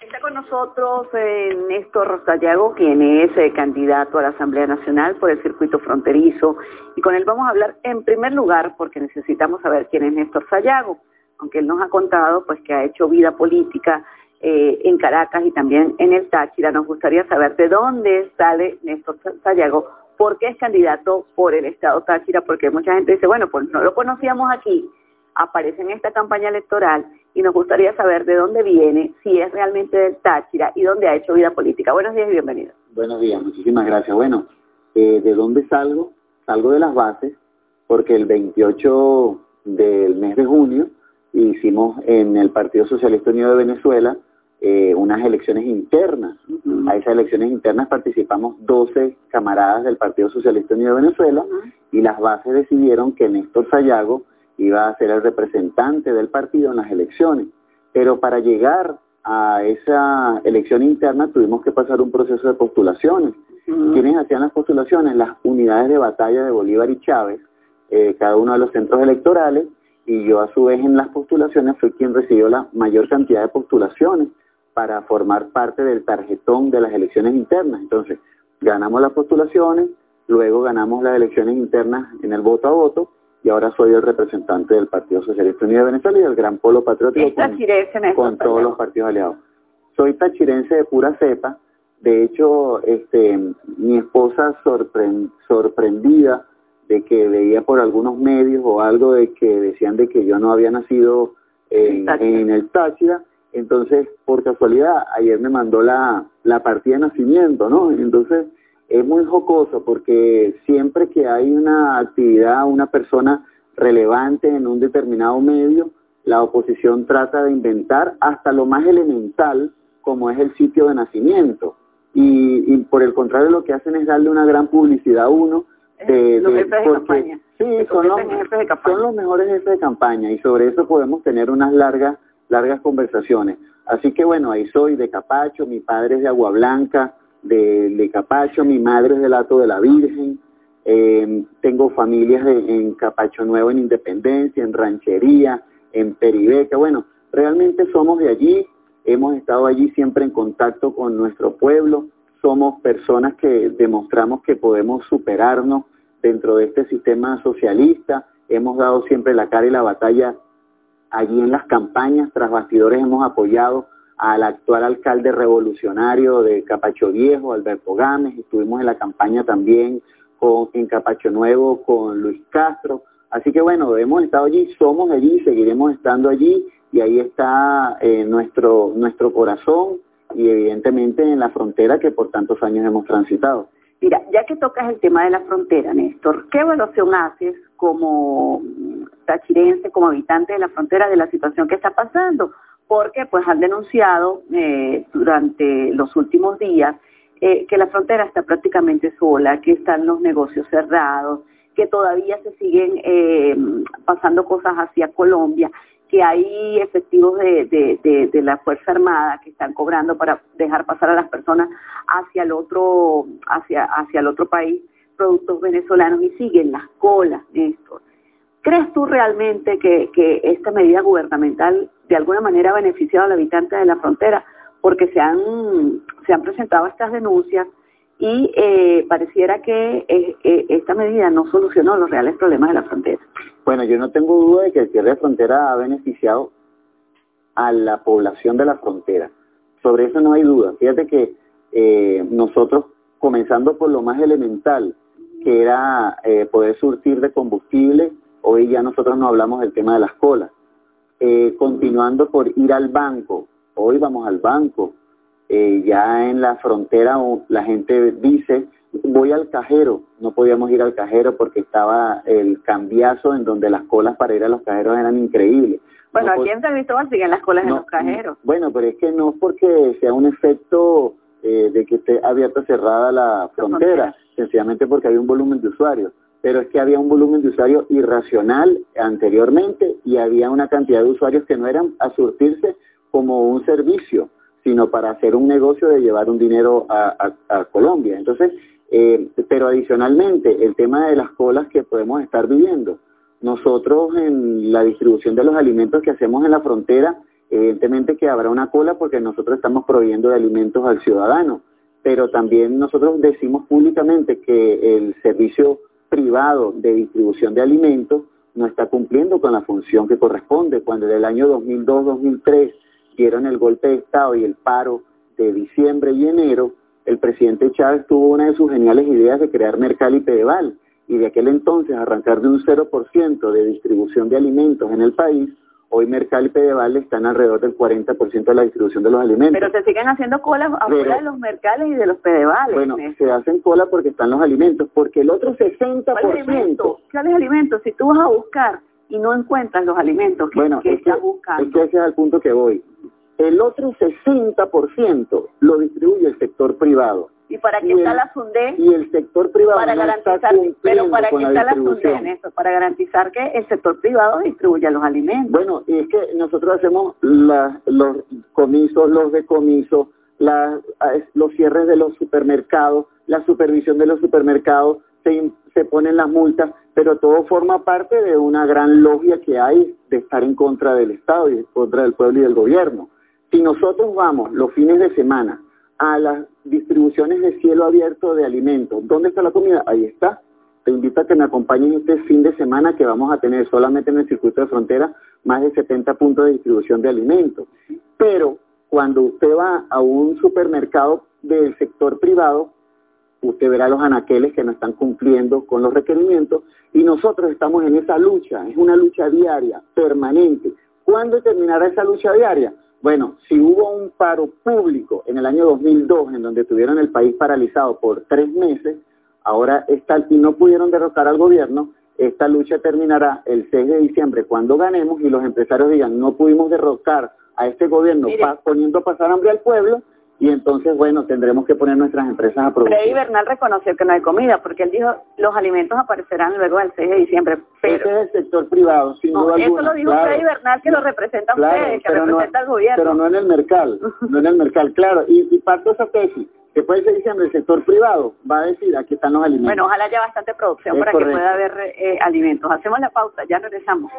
Está con nosotros eh, Néstor Sayago, quien es eh, candidato a la Asamblea Nacional por el circuito fronterizo, y con él vamos a hablar en primer lugar porque necesitamos saber quién es Néstor Sayago, aunque él nos ha contado pues que ha hecho vida política eh, en Caracas y también en el Táchira. Nos gustaría saber de dónde sale Néstor Sayago, por qué es candidato por el Estado Táchira, porque mucha gente dice, bueno, pues no lo conocíamos aquí, aparece en esta campaña electoral y nos gustaría saber de dónde viene, si es realmente del Táchira y dónde ha hecho vida política. Buenos días y bienvenido. Buenos días, muchísimas gracias. Bueno, eh, ¿de dónde salgo? Salgo de las bases porque el 28 del mes de junio hicimos en el Partido Socialista Unido de Venezuela eh, unas elecciones internas. A esas elecciones internas participamos 12 camaradas del Partido Socialista Unido de Venezuela y las bases decidieron que Néstor Sayago iba a ser el representante del partido en las elecciones. Pero para llegar a esa elección interna tuvimos que pasar un proceso de postulaciones. ¿Quiénes hacían las postulaciones? Las unidades de batalla de Bolívar y Chávez, eh, cada uno de los centros electorales, y yo a su vez en las postulaciones fui quien recibió la mayor cantidad de postulaciones para formar parte del tarjetón de las elecciones internas. Entonces, ganamos las postulaciones, luego ganamos las elecciones internas en el voto a voto, y ahora soy el representante del Partido Socialista Unido de Venezuela y del Gran Polo Patriótico con, con todos los partidos aliados. Soy tachirense de pura cepa, de hecho, este, mi esposa sorprendida de que veía por algunos medios o algo de que decían de que yo no había nacido en, en el Táchira, entonces, por casualidad, ayer me mandó la, la partida de nacimiento, ¿no? Entonces, es muy jocoso porque siempre que hay una actividad, una persona relevante en un determinado medio, la oposición trata de inventar hasta lo más elemental como es el sitio de nacimiento. Y, por el contrario lo que hacen es darle una gran publicidad a uno. De, los jefes de campaña. Sí, son los, son los mejores jefes de campaña y sobre eso podemos tener unas largas, largas conversaciones. Así que bueno, ahí soy de Capacho, mi padre es de Agua Blanca, de, Capacho, mi madre es del Alto de la Virgen, eh, tengo familias en Capacho Nuevo, en Independencia, en Ranchería, en Peribeca, bueno, realmente somos de allí, hemos estado allí siempre en contacto con nuestro pueblo, somos personas que demostramos que podemos superarnos dentro de este sistema socialista, hemos dado siempre la cara y la batalla allí en las campañas, tras bastidores hemos apoyado al actual alcalde revolucionario de Capacho Viejo, Alberto Gámez, estuvimos en la campaña también con, en Capacho Nuevo con Luis Castro, así que bueno, hemos estado allí, somos allí, seguiremos estando allí y ahí está eh, nuestro, nuestro corazón y evidentemente en la frontera que por tantos años hemos transitado. Mira, ya que tocas el tema de la frontera, Néstor, ¿qué evaluación haces como tachirense, como habitante de la frontera de la situación que está pasando? Porque pues han denunciado eh, durante los últimos días eh, que la frontera está prácticamente sola, que están los negocios cerrados, que todavía se siguen eh, pasando cosas hacia Colombia, que hay efectivos de, la Fuerza Armada que están cobrando para dejar pasar a las personas hacia el otro, país productos venezolanos y siguen las colas, Néstor. ¿Crees tú realmente que esta medida gubernamental de alguna manera ha beneficiado al habitante de la frontera? Porque se han, se han presentado estas denuncias y eh, pareciera que eh, eh, esta medida no solucionó los reales problemas de la frontera. Bueno, yo no tengo duda de que el cierre de frontera ha beneficiado a la población de la frontera. Sobre eso no hay duda. Fíjate que nosotros, comenzando por lo más elemental, que era poder surtir de combustible Hoy ya nosotros no hablamos del tema de las colas. Eh, continuando por ir al banco, hoy vamos al banco. Eh, ya en la frontera la gente dice, voy al cajero. No podíamos ir al cajero porque estaba el cambiazo en donde las colas para ir a los cajeros eran increíbles. Bueno, aquí en San Cristóbal siguen las colas en los cajeros. Bueno, pero es que no porque sea un efecto eh, de que esté abierta cerrada la frontera, sencillamente porque hay un volumen de usuarios pero es que había un volumen de usuarios irracional anteriormente y había una cantidad de usuarios que no eran a surtirse como un servicio, sino para hacer un negocio de llevar un dinero a, Colombia. Entonces, eh, pero adicionalmente, el tema de las colas que podemos estar viviendo. Nosotros en la distribución de los alimentos que hacemos en la frontera, Evidentemente que habrá una cola porque nosotros estamos proveyendo de alimentos al ciudadano, pero también nosotros decimos públicamente que el servicio privado de distribución de alimentos no está cumpliendo con la función que corresponde. Cuando en el año 2002-2003 dieron el golpe de Estado y el paro de diciembre y enero, el presidente Chávez tuvo una de sus geniales ideas de crear Mercal y Pedeval y de aquel entonces arrancar de un 0% de distribución de alimentos en el país Hoy Mercal y Pedeval están alrededor del 40% de la distribución de los alimentos. Pero se siguen haciendo colas afuera de los mercales y de los pedevales. Bueno, se hacen cola porque están los alimentos, porque el otro 60%... ¿Cuáles alimentos? Si tú vas a buscar y no encuentras los alimentos que, bueno, estás buscando. Es que ese es el punto que voy. El otro 60% lo distribuye el sector privado. ¿Y para qué está la SUNDE? Y el sector privado para garantizar, Pero ¿para qué está la SUNDE en eso? Para garantizar que el sector privado distribuya los alimentos. Bueno, es que nosotros hacemos los comisos, los decomisos, los cierres de los supermercados, la supervisión de los supermercados, se, se ponen las multas, pero todo forma parte de una gran logia que hay de estar en contra del Estado y en contra del pueblo y del gobierno. Si nosotros vamos los fines de semana a las distribuciones de cielo abierto de alimentos. ¿Dónde está la comida? Ahí está. Te invito a que me acompañen este fin de semana que vamos a tener solamente en el circuito de frontera más de 70 puntos de distribución de alimentos. Pero cuando usted va a un supermercado del sector privado, usted verá los anaqueles que no están cumpliendo con los requerimientos y nosotros estamos en esa lucha, es una lucha diaria, permanente. ¿Cuándo terminará esa lucha diaria? Bueno, si hubo un paro público en el año 2002 en donde tuvieron el país paralizado por tres meses, ahora está, y no pudieron derrotar al gobierno, esta lucha terminará el 6 de diciembre cuando ganemos y los empresarios digan no pudimos derrotar a este gobierno poniendo a pasar hambre al pueblo, y entonces, bueno, tendremos que poner nuestras empresas a producir. Freddy Bernal reconoció que no hay comida, porque él dijo, los alimentos aparecerán luego del 6 de diciembre. Pero... Ese es el sector privado, sin duda Eso lo dijo Freddy Bernal, que lo representa a ustedes, que representa al gobierno. Pero no en el mercado, no en el mercado, claro. Y, y parto esa tesis, después de diciembre el sector privado va a decir, aquí están los alimentos. Bueno, ojalá haya bastante producción para que pueda haber eh, alimentos. Hacemos la pausa, ya regresamos.